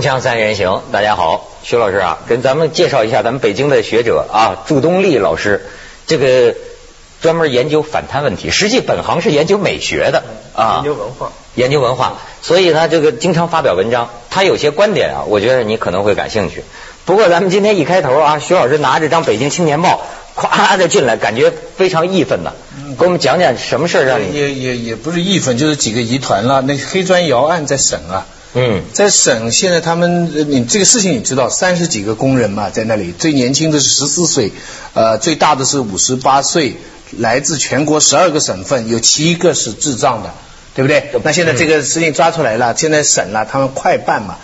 锵锵三人行，大家好，徐老师啊，跟咱们介绍一下咱们北京的学者啊，祝东丽老师，这个专门研究反贪问题，实际本行是研究美学的啊，研究文化，研究文化，所以呢，这个经常发表文章，他有些观点啊，我觉得你可能会感兴趣。不过咱们今天一开头啊，徐老师拿着张《北京青年报》，咵的进来，感觉非常义愤呐，给我们讲讲什么事儿让你也也也不是义愤，就是几个疑团了，那黑砖窑案在审啊。嗯，在省现在他们你这个事情你知道三十几个工人嘛，在那里最年轻的是十四岁，呃最大的是五十八岁，来自全国十二个省份，有七个是智障的，对不对？那现在这个事情抓出来了，现在省了，他们快办嘛。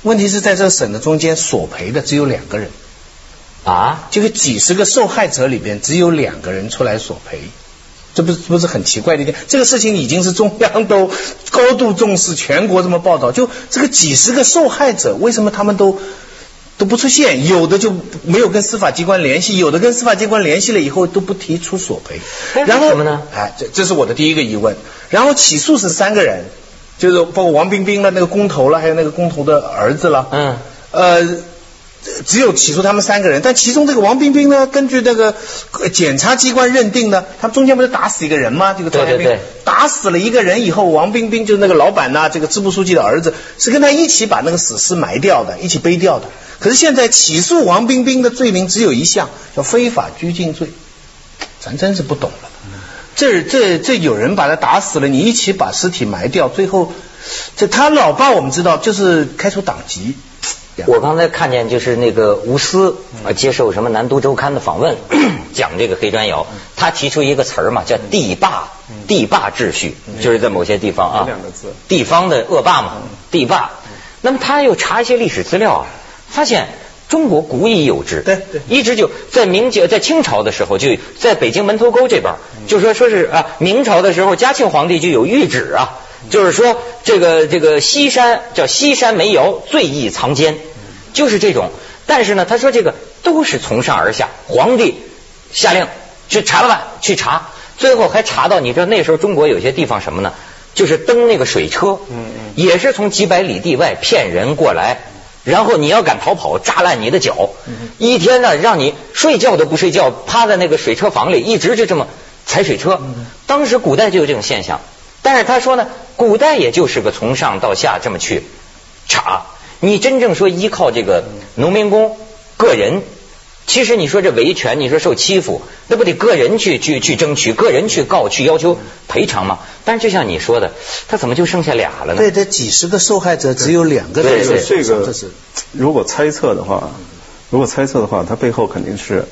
问题是在这省的中间索赔的只有两个人啊，就是几十个受害者里边只有两个人出来索赔。这不是不是很奇怪的一点？这个事情已经是中央都高度重视，全国这么报道，就这个几十个受害者，为什么他们都都不出现？有的就没有跟司法机关联系，有的跟司法机关联系了以后都不提出索赔。然后什么呢？哎，这这是我的第一个疑问。然后起诉是三个人，就是包括王冰冰了，那个工头了，还有那个工头的儿子了。嗯。呃。只有起诉他们三个人，但其中这个王冰冰呢，根据那个检察机关认定呢，他们中间不是打死一个人吗？这个对对对，打死了一个人以后，王冰冰就是那个老板呐，这个支部书记的儿子，是跟他一起把那个死尸埋掉的，一起背掉的。可是现在起诉王冰冰的罪名只有一项，叫非法拘禁罪，咱真是不懂了。这这这有人把他打死了，你一起把尸体埋掉，最后这他老爸我们知道就是开除党籍。我刚才看见就是那个吴思啊接受什么南都周刊的访问，讲这个黑砖窑，他提出一个词儿嘛，叫地霸，地霸秩序，就是在某些地方啊，地方的恶霸嘛，地霸。那么他又查一些历史资料啊，发现中国古已有之，对对，一直就在明节在清朝的时候，就在北京门头沟这边，就说说是啊，明朝的时候嘉庆皇帝就有谕旨啊。就是说，这个这个西山叫西山煤窑，最易藏奸，就是这种。但是呢，他说这个都是从上而下，皇帝下令去查了吧，去查，最后还查到，你知道那时候中国有些地方什么呢？就是登那个水车，嗯嗯，也是从几百里地外骗人过来，然后你要敢逃跑，扎烂你的脚，一天呢让你睡觉都不睡觉，趴在那个水车房里，一直就这么踩水车。当时古代就有这种现象。但是他说呢，古代也就是个从上到下这么去查，你真正说依靠这个农民工个人，其实你说这维权，你说受欺负，那不得个人去去去争取，个人去告去要求赔偿吗？但是就像你说的，他怎么就剩下俩了呢？对，这几十个受害者只有两个人。这个如果猜测的话，如果猜测的话，他背后肯定是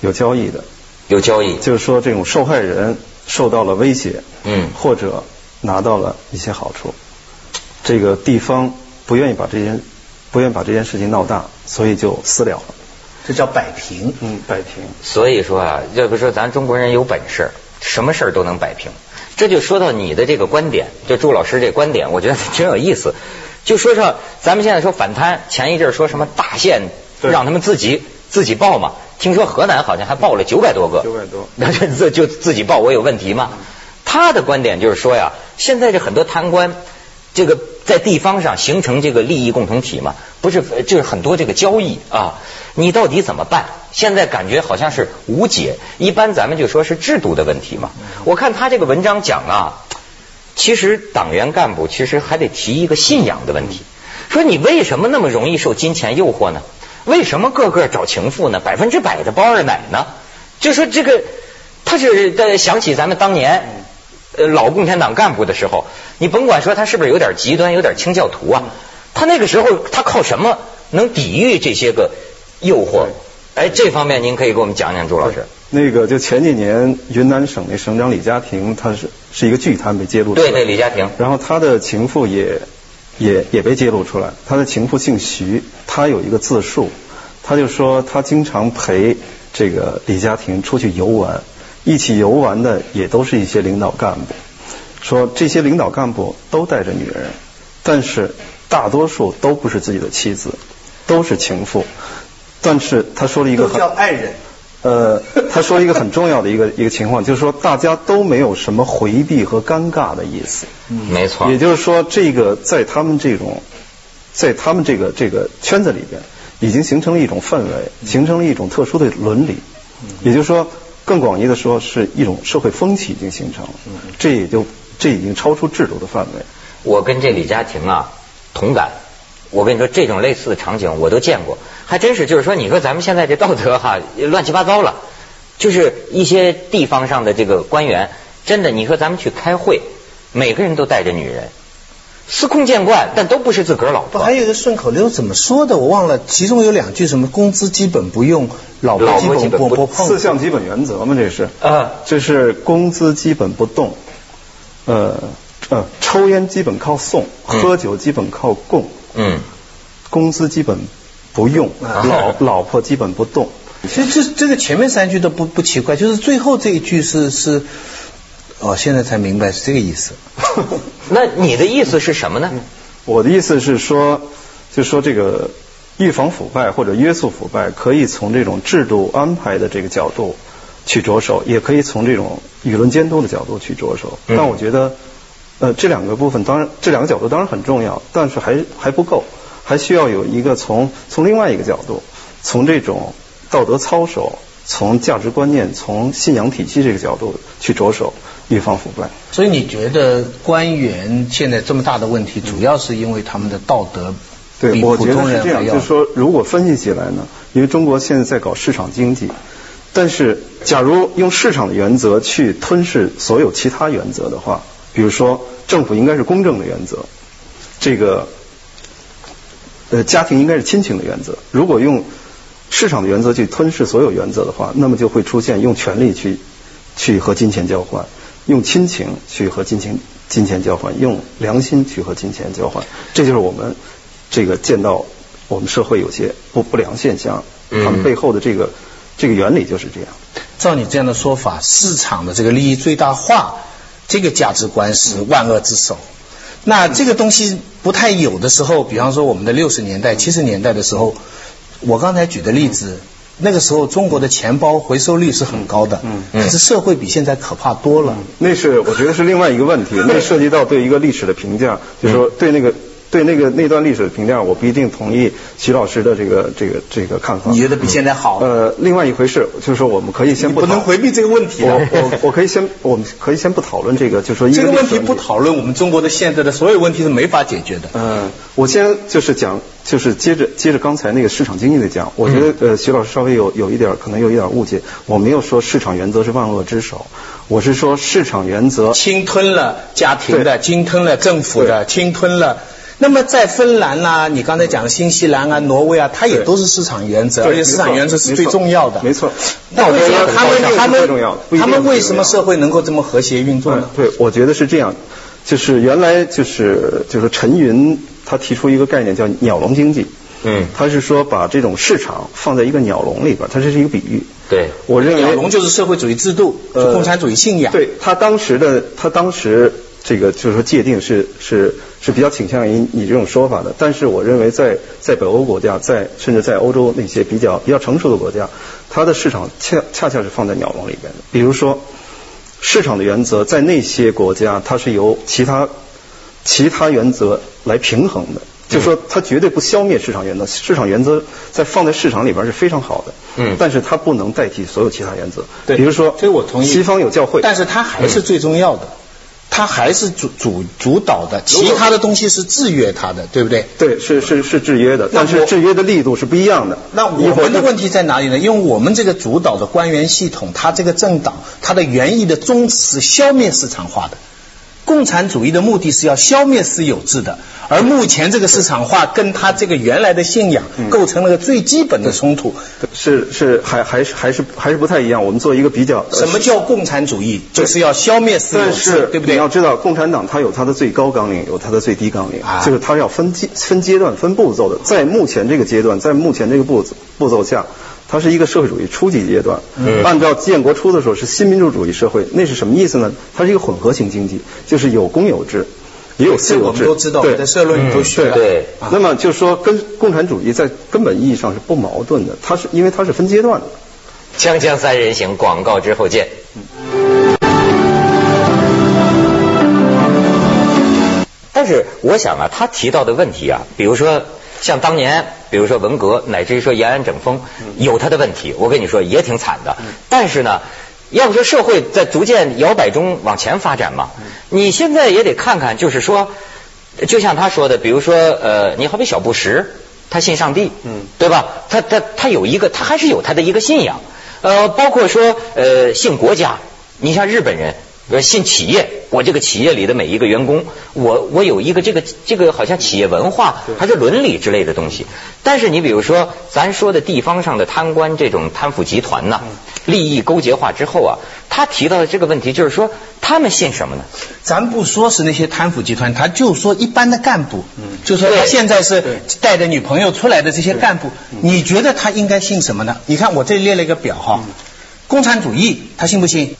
有交易的，有交易，就是说这种受害人。受到了威胁，嗯，或者拿到了一些好处，这个地方不愿意把这件不愿意把这件事情闹大，所以就私了了，这叫摆平，嗯，摆平。所以说啊，要不说咱中国人有本事，什么事儿都能摆平。这就说到你的这个观点，就朱老师这观点，我觉得 挺有意思。就说说咱们现在说反贪，前一阵说什么大县让他们自己自己报嘛。听说河南好像还报了九百多个，九百多，那就就自己报，我有问题吗？他的观点就是说呀，现在这很多贪官，这个在地方上形成这个利益共同体嘛，不是就是很多这个交易啊，你到底怎么办？现在感觉好像是无解，一般咱们就说是制度的问题嘛。我看他这个文章讲啊，其实党员干部其实还得提一个信仰的问题，说你为什么那么容易受金钱诱惑呢？为什么个个找情妇呢？百分之百的包二奶呢？就说这个，他是在想起咱们当年呃老共产党干部的时候，你甭管说他是不是有点极端，有点清教徒啊，他那个时候他靠什么能抵御这些个诱惑？哎，这方面您可以给我们讲讲，朱老师。那个就前几年云南省那省长李家庭，他是是一个巨贪被揭露出来。对对，李家庭。然后他的情妇也。也也被揭露出来，他的情妇姓徐，他有一个自述，他就说他经常陪这个李家庭出去游玩，一起游玩的也都是一些领导干部，说这些领导干部都带着女人，但是大多数都不是自己的妻子，都是情妇，但是他说了一个很叫爱人。呃，他说了一个很重要的一个 一个情况，就是说大家都没有什么回避和尴尬的意思。嗯，没错。也就是说，这个在他们这种在他们这个这个圈子里边，已经形成了一种氛围，形成了一种特殊的伦理。也就是说，更广义的说，是一种社会风气已经形成了。这也就这已经超出制度的范围。我跟这李佳庭啊同感。我跟你说，这种类似的场景我都见过，还真是。就是说，你说咱们现在这道德哈乱七八糟了，就是一些地方上的这个官员，真的，你说咱们去开会，每个人都带着女人，司空见惯，但都不是自个儿老婆。还有一个顺口溜怎么说的？我忘了，其中有两句什么工资基本不用，老婆基本不不碰。四项基本原则嘛，这是啊，这是工资基本不动，呃呃，抽烟基本靠送，喝酒基本靠供。嗯，工资基本不用，老老婆基本不动。其实这这个前面三句都不不奇怪，就是最后这一句是是，哦，现在才明白是这个意思。那你的意思是什么呢？我的意思是说，就说这个预防腐败或者约束腐败，可以从这种制度安排的这个角度去着手，也可以从这种舆论监督的角度去着手。但我觉得。呃，这两个部分当然，这两个角度当然很重要，但是还还不够，还需要有一个从从另外一个角度，从这种道德操守、从价值观念、从信仰体系这个角度去着手预防腐败。所以你觉得官员现在这么大的问题，主要是因为他们的道德对，我觉得是这样，就是说，如果分析起来呢，因为中国现在在搞市场经济，但是假如用市场的原则去吞噬所有其他原则的话。比如说，政府应该是公正的原则，这个呃家庭应该是亲情的原则。如果用市场的原则去吞噬所有原则的话，那么就会出现用权力去去和金钱交换，用亲情去和金钱金钱交换，用良心去和金钱交换。这就是我们这个见到我们社会有些不不良现象，他们背后的这个这个原理就是这样。照你这样的说法，市场的这个利益最大化。这个价值观是万恶之首。那这个东西不太有的时候，比方说我们的六十年代、七十年代的时候，我刚才举的例子，那个时候中国的钱包回收率是很高的，嗯，可是社会比现在可怕多了。那是我觉得是另外一个问题，那涉及到对一个历史的评价，就是说对那个。对那个那段历史的评价，我不一定同意徐老师的这个这个这个看法。你觉得比现在好？呃，另外一回事，就是说我们可以先不。不能回避这个问题。我我我可以先，我们可以先不讨论这个，就是说。这个问题不讨论，我们中国的现在的所有问题是没法解决的。嗯，我先就是讲，就是接着接着刚才那个市场经济的讲，我觉得呃徐老师稍微有有一点可能有一点误解，我没有说市场原则是万恶之首，我是说市场原则侵吞了家庭的，侵吞了政府的，侵吞了。那么在芬兰呐，你刚才讲的新西兰啊、挪威啊，它也都是市场原则，而且市场原则是最重要的。没错。那为什么他们他们他们为什么社会能够这么和谐运作呢？对，我觉得是这样，就是原来就是就是陈云他提出一个概念叫鸟笼经济。嗯。他是说把这种市场放在一个鸟笼里边，他这是一个比喻。对。我认为鸟笼就是社会主义制度，共产主义信仰。对他当时的他当时。这个就是说界定是是是比较倾向于你这种说法的，但是我认为在在北欧国家，在甚至在欧洲那些比较比较成熟的国家，它的市场恰恰恰是放在鸟笼里边的。比如说，市场的原则在那些国家，它是由其他其他原则来平衡的，就是说它绝对不消灭市场原则。市场原则在放在市场里边是非常好的，嗯，但是它不能代替所有其他原则。对，比如说，所以我同意。西方有教会，但是它还是最重要的。它还是主主主导的，其他的东西是制约它的，对不对？对，是是是制约的，但是制约的力度是不一样的。那我们的问题在哪里呢？因为我们这个主导的官员系统，它这个政党，它的原意的宗旨是消灭市场化的。共产主义的目的是要消灭私有制的，而目前这个市场化跟他这个原来的信仰构成了个最基本的冲突。是是还还是还是还是不太一样。我们做一个比较。什么叫共产主义？就是要消灭私有制，对不对？你要知道，共产党它有它的最高纲领，有它的最低纲领，就是它要分阶分阶段分步骤的。在目前这个阶段，在目前这个步步骤下。它是一个社会主义初级阶段，按照建国初的时候是新民主主义社会，那是什么意思呢？它是一个混合型经济，就是有公有制，也有私有制。我们都知道，在社论里都学了。对。那么就是说，跟共产主义在根本意义上是不矛盾的，它是因为它是分阶段的。锵锵三人行，广告之后见。但是我想啊，他提到的问题啊，比如说像当年，比如说文革，乃至于说延安整风，有他的问题，我跟你说也挺惨的。但是呢，要不说社会在逐渐摇摆中往前发展嘛，你现在也得看看，就是说，就像他说的，比如说呃，你好比小布什，他信上帝，嗯对吧？他他他有一个，他还是有他的一个信仰，呃，包括说呃信国家，你像日本人。呃，信企业，我这个企业里的每一个员工，我我有一个这个这个好像企业文化还是伦理之类的东西。但是你比如说，咱说的地方上的贪官这种贪腐集团呐，利益勾结化之后啊，他提到的这个问题就是说，他们信什么呢？咱不说是那些贪腐集团，他就说一般的干部，嗯就说他现在是带着女朋友出来的这些干部，你觉得他应该信什么呢？你看我这里列了一个表哈，共产主义他信不信？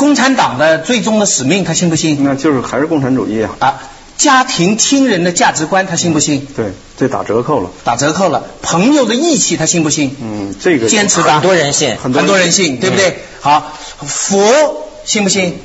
共产党的最终的使命他信不信？那就是还是共产主义啊。啊，家庭亲人的价值观他信不信？对，这打折扣了。打折扣了，朋友的义气他信不信？嗯，这个坚持的很多人信很很多人信，对不对？好，佛信不信？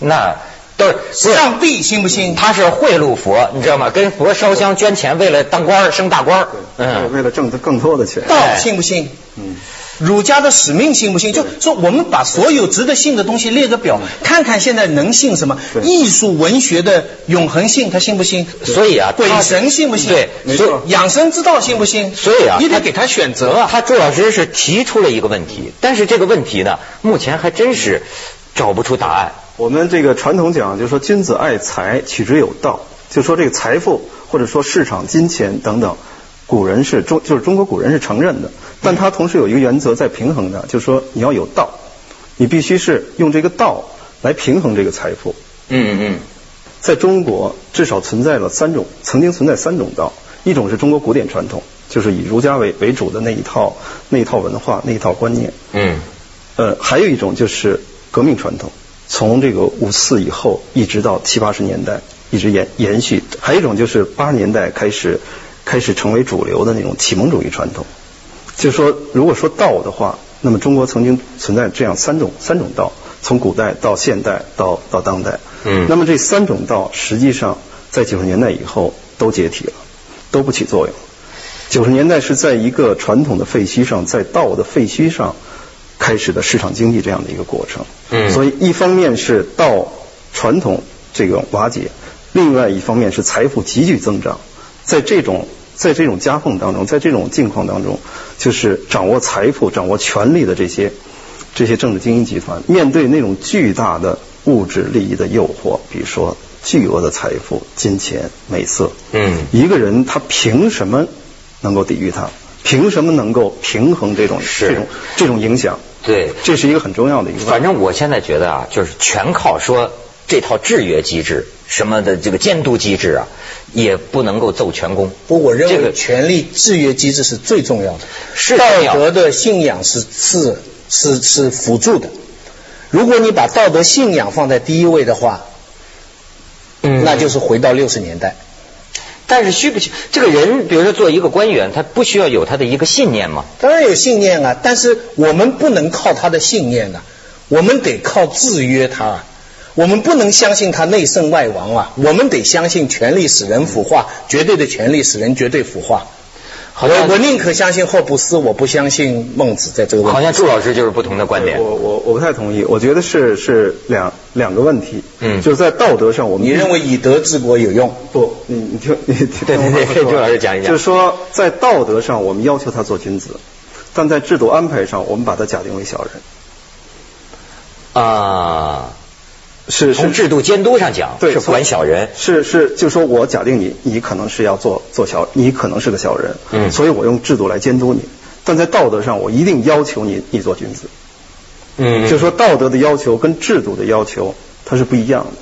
那都是上帝信不信？他是贿赂佛，你知道吗？跟佛烧香捐钱，为了当官升大官儿。为嗯，为了挣更多的钱。道信不信？嗯，儒家的使命信不信？就说我们把所有值得信的东西列个表，看看现在能信什么。艺术文学的永恒性，他信不信？所以啊鬼神信不信？对所以养生之道信不信？所以啊你得给他选择啊。他朱老师是提出了一个问题，但是这个问题呢，目前还真是找不出答案。我们这个传统讲，就是说君子爱财，取之有道。就说这个财富或者说市场、金钱等等，古人是中就是中国古人是承认的，但他同时有一个原则在平衡的，就是说你要有道，你必须是用这个道来平衡这个财富。嗯嗯在中国至少存在了三种，曾经存在三种道，一种是中国古典传统，就是以儒家为为主的那一套那一套文化那一套观念。嗯呃，还有一种就是革命传统，从这个五四以后一直到七八十年代一直延延续。还有一种就是八十年代开始开始成为主流的那种启蒙主义传统。就说如果说道的话，那么中国曾经存在这样三种三种道，从古代到现代到到当代。嗯那么这三种道实际上在九十年代以后都解体了，都不起作用。九十年代是在一个传统的废墟上，在道的废墟上开始的市场经济这样的一个过程。嗯所以一方面是道传统这个瓦解，另外一方面是财富急剧增长。在这种在这种夹缝当中，在这种境况当中，就是掌握财富、掌握权力的这些这些政治精英集团，面对那种巨大的物质利益的诱惑，比如说巨额的财富、金钱、美色，嗯一个人他凭什么能够抵御它？凭什么能够平衡这种这种这种影响？对这是一个很重要的一个。反正我现在觉得啊，就是全靠说这套制约机制什么的这个监督机制啊，也不能够奏全功。不，我认为这个为权力制约机制是最重要的，是道德的信仰是是是是辅助的。如果你把道德信仰放在第一位的话，嗯那就是回到六十年代。但是需不需这个人，比如说做一个官员，他不需要有他的一个信念吗？当然有信念啊，但是我们不能靠他的信念啊，我们得靠制约他啊。我们不能相信他内圣外王啊，我们得相信权力使人腐化，绝对的权力使人绝对腐化。好像我我宁可相信霍布斯，我不相信孟子，在这个问题。好像朱老师就是不同的观点。我我我不太同意，我觉得是是两两个问题。嗯就是在道德上，我们你认为以德治国有用？不？你你听你听对对对听我说 朱老师讲一讲就是说，在道德上，我们要求他做君子，但在制度安排上，我们把他假定为小人。啊，是是从制度监督上讲，对是管小人。是是，就说我假定你，你可能是要做做小，你可能是个小人，嗯所以我用制度来监督你，但在道德上，我一定要求你，你做君子。嗯就说道德的要求跟制度的要求，它是不一样的。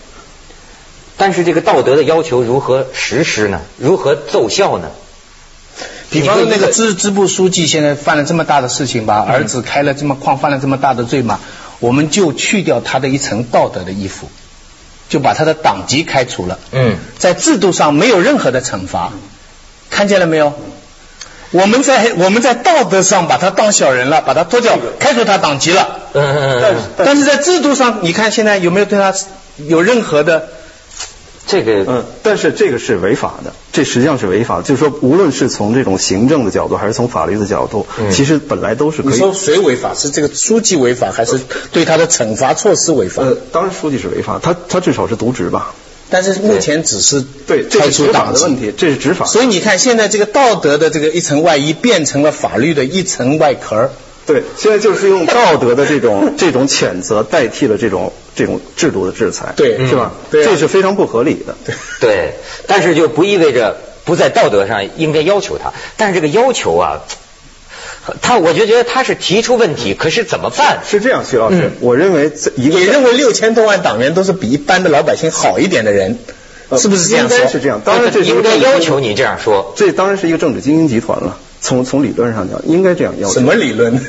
但是这个道德的要求如何实施呢？如何奏效呢？比方说那个支支部书记现在犯了这么大的事情吧，儿子开了这么矿，犯了这么大的罪嘛，我们就去掉他的一层道德的衣服，就把他的党籍开除了。嗯，在制度上没有任何的惩罚，看见了没有？我们在我们在道德上把他当小人了，把他脱掉，开除他党籍了。嗯嗯嗯嗯但是在制度上，你看现在有没有对他有任何的这个嗯，但是这个是违法的，这实际上是违法的。就是说，无论是从这种行政的角度，还是从法律的角度，嗯其实本来都是可以。你说谁违法？是这个书记违法，还是对他的惩罚措施违法？呃，当然书记是违法，他他至少是渎职吧？但是目前只是对，这开是执法除党的问题，这是执法。所以你看，现在这个道德的这个一层外衣变成了法律的一层外壳儿。对，现在就是用道德的这种这种谴责代替了这种这种制度的制裁，对是吧？对啊这是非常不合理的。对，但是就不意味着不在道德上应该要求他，但是这个要求啊，他我就觉得他是提出问题，可是怎么办？是这样，徐老师，嗯我认为这一个你认为六千多万党员都是比一般的老百姓好一点的人，呃是不是这样说？应该是这样。当然，这应该要求你这样说。这当然是一个政治精英集团了。从从理论上讲，应该这样要求。什么理论？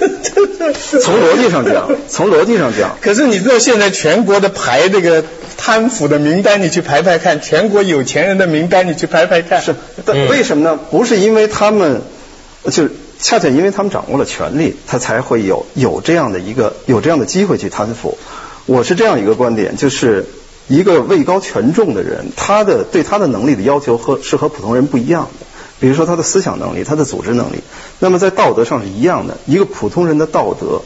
从逻辑上讲，从逻辑上讲，可是你知道现在全国的排这个贪腐的名单，你去排排看；全国有钱人的名单，你去排排看。是，但嗯为什么呢？不是因为他们，就是恰恰因为他们掌握了权力，他才会有有这样的一个有这样的机会去贪腐。我是这样一个观点，就是一个位高权重的人，他的对他的能力的要求和是和普通人不一样的。比如说他的思想能力，他的组织能力，那么在道德上是一样的。一个普通人的道德，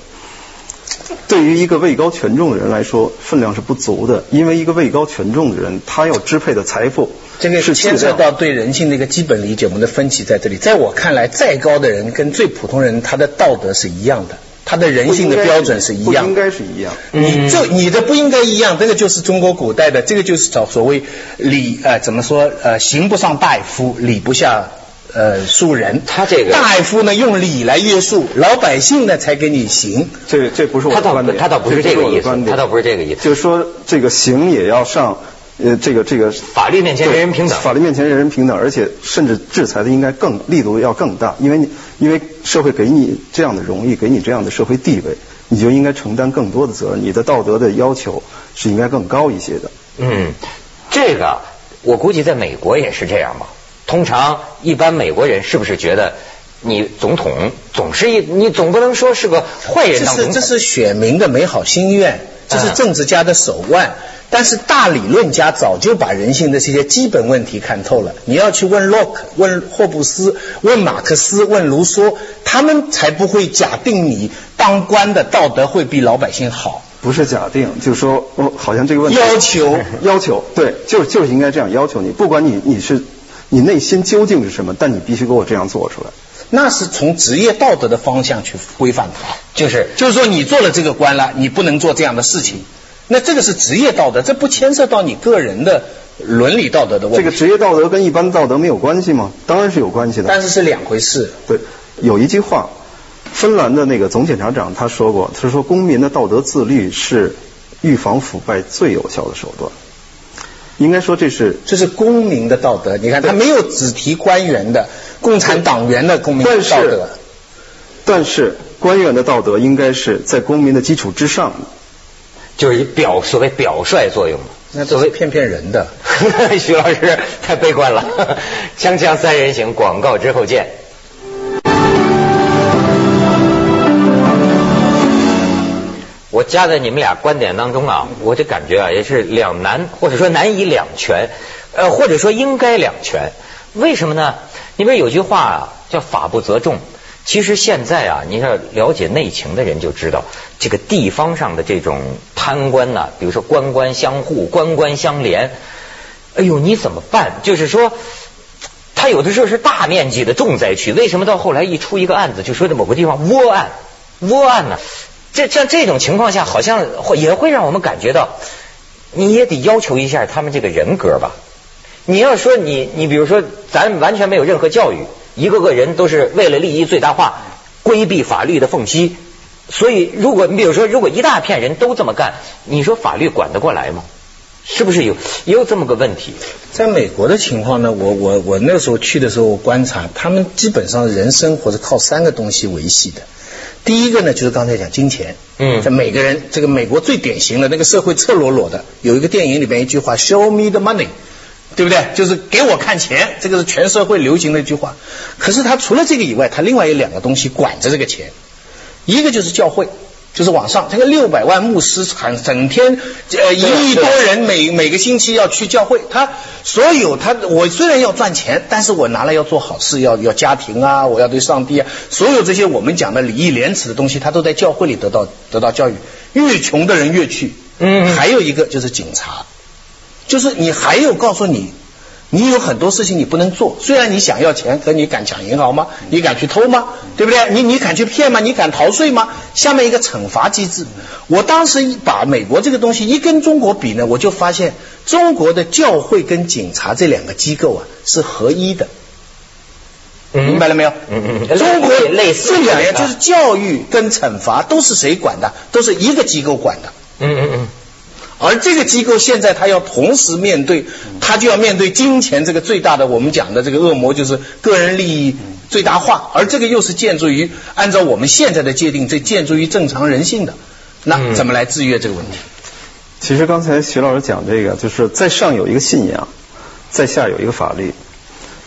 对于一个位高权重的人来说，分量是不足的，因为一个位高权重的人，他要支配的财富这个是牵涉到对人性的一个基本理解，我们的分歧在这里。在我看来，再高的人跟最普通人，他的道德是一样的，他的人性的标准是一样不应。该是一样。你这你的不应该一样，这个就是中国古代的，这个就是找所谓礼呃怎么说呃刑不上大夫，礼不下呃庶人。他这个大夫呢用礼来约束，老百姓呢才给你刑。这这不是我的观点，他倒不是这个意思他倒不是这个意思。就是说这个刑也要上，呃，这个这个法律面前人人平等法律面前人人平等，而且甚至制裁的应该更力度要更大，因为你因为社会给你这样的荣誉，给你这样的社会地位，你就应该承担更多的责任，你的道德的要求是应该更高一些的。嗯，这个我估计在美国也是这样吧。通常一般美国人是不是觉得你总统总是一你总不能说是个坏人这当总统？是这是选民的美好心愿，这是嗯政治家的手腕。但是大理论家早就把人性的这些基本问题看透了。你要去问洛克、问霍布斯、问马克思、问卢梭，他们才不会假定你当官的道德会比老百姓好。不是假定，就是说，我好像这个问题要求 要求，对，就是就是应该这样要求你，不管你你是你内心究竟是什么，但你必须给我这样做出来。那是从职业道德的方向去规范它。就是就是说你做了这个官了，你不能做这样的事情。那这个是职业道德，这不牵涉到你个人的伦理道德的问题。这个职业道德跟一般道德没有关系吗？当然是有关系的。但是是两回事。对，有一句话，芬兰的那个总检察长他说过，他说公民的道德自律是预防腐败最有效的手段。应该说这是，这是公民的道德。你看，他没有只提官员的、共产党员的公民但是道德。但是官员的道德应该是在公民的基础之上的。就是表所谓表率作用嘛。所谓骗骗人的。徐老师太悲观了。锵锵三人行，广告之后见。我夹在你们俩观点当中啊，我就感觉啊，也是两难，或者说难以两全，呃，或者说应该两全。为什么呢？你比如有句话啊，叫法不责众。其实现在啊，你要了解内情的人就知道，这个地方上的这种贪官呐、比如说官官相护、官官相连，哎呦，你怎么办？就是说，他有的时候是大面积的重灾区，为什么到后来一出一个案子，就说的某个地方窝案，窝案呢？这像这种情况下，好像会也会让我们感觉到，你也得要求一下他们这个人格吧。你要说你你比如说，咱完全没有任何教育，一个个人都是为了利益最大化，规避法律的缝隙。所以，如果你比如说，如果一大片人都这么干，你说法律管得过来吗？是不是有也有这么个问题？在美国的情况呢，我我我那时候去的时候，我观察他们基本上人生活是靠三个东西维系的。第一个呢，就是刚才讲金钱，嗯在每个人，这个美国最典型的那个社会赤裸裸的，有一个电影里面一句话，“Show me the money”，对不对？就是给我看钱，这个是全社会流行的一句话。可是他除了这个以外，他另外有两个东西管着这个钱，一个就是教会，就是往上，这个六百万牧师整整天呃一亿多人每每个星期要去教会，他所有他我虽然要赚钱，但是我拿来要做好事，要要家庭啊，我要对上帝啊，所有这些我们讲的礼义廉耻的东西，他都在教会里得到得到教育。越穷的人越去，嗯，还有一个就是警察，就是你还有告诉你。你有很多事情你不能做，虽然你想要钱，可你敢抢银行吗？你敢去偷吗？对不对？你你敢去骗吗？你敢逃税吗？下面一个惩罚机制，我当时把美国这个东西一跟中国比呢，我就发现中国的教会跟警察这两个机构啊是合一的，明白了没有？嗯嗯。中国类似这两样就是教育跟惩罚都是谁管的？都是一个机构管的。嗯嗯嗯。而这个机构现在他要同时面对，他就要面对金钱这个最大的我们讲的这个恶魔，就是个人利益最大化。而这个又是建筑于按照我们现在的界定，这建筑于正常人性的，那怎么来制约这个问题？其实刚才徐老师讲这个，就是在上有一个信仰，在下有一个法律。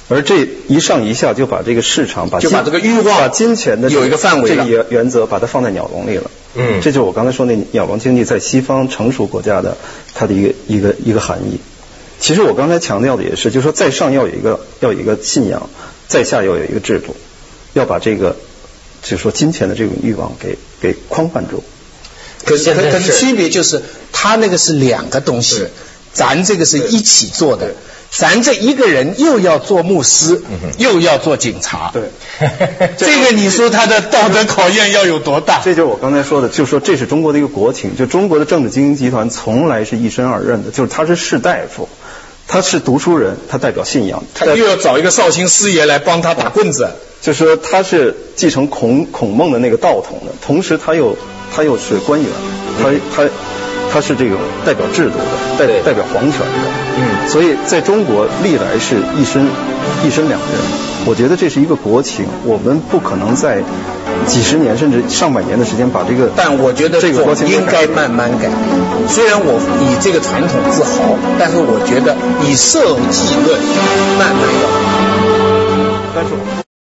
而这一上一下就把这个市场，把就把这个欲望，把金钱的有一个范围这个原原则，把它放在鸟笼里了。嗯，这就是我刚才说那鸟笼经济在西方成熟国家的它的一个一个一个含义。其实我刚才强调的也是，就是说在上要有一个要有一个信仰，在下要有一个制度，要把这个就是说金钱的这种欲望给给框范住。可是可是区别就是，它那个是两个东西，咱这个是一起做的。咱这一个人又要做牧师，又要做警察，对，这个你说他的道德考验要有多大？这就是我刚才说的，就是说这是中国的一个国情，就中国的政治精英集团从来是一身而任的，就是他是士大夫，他是读书人，他代表信仰，他又要找一个绍兴师爷来帮他打棍子，就是说他是继承孔孔孟的那个道统的，同时他又他又是官员，他他。他是这个代表制度的，代代表皇权的，嗯，所以在中国历来是一身一身两任。我觉得这是一个国情，我们不可能在几十年甚至上百年的时间把这个。但我觉得这个国情应该慢慢改变。虽然我以这个传统自豪，但是我觉得以社稷论慢慢要。但是。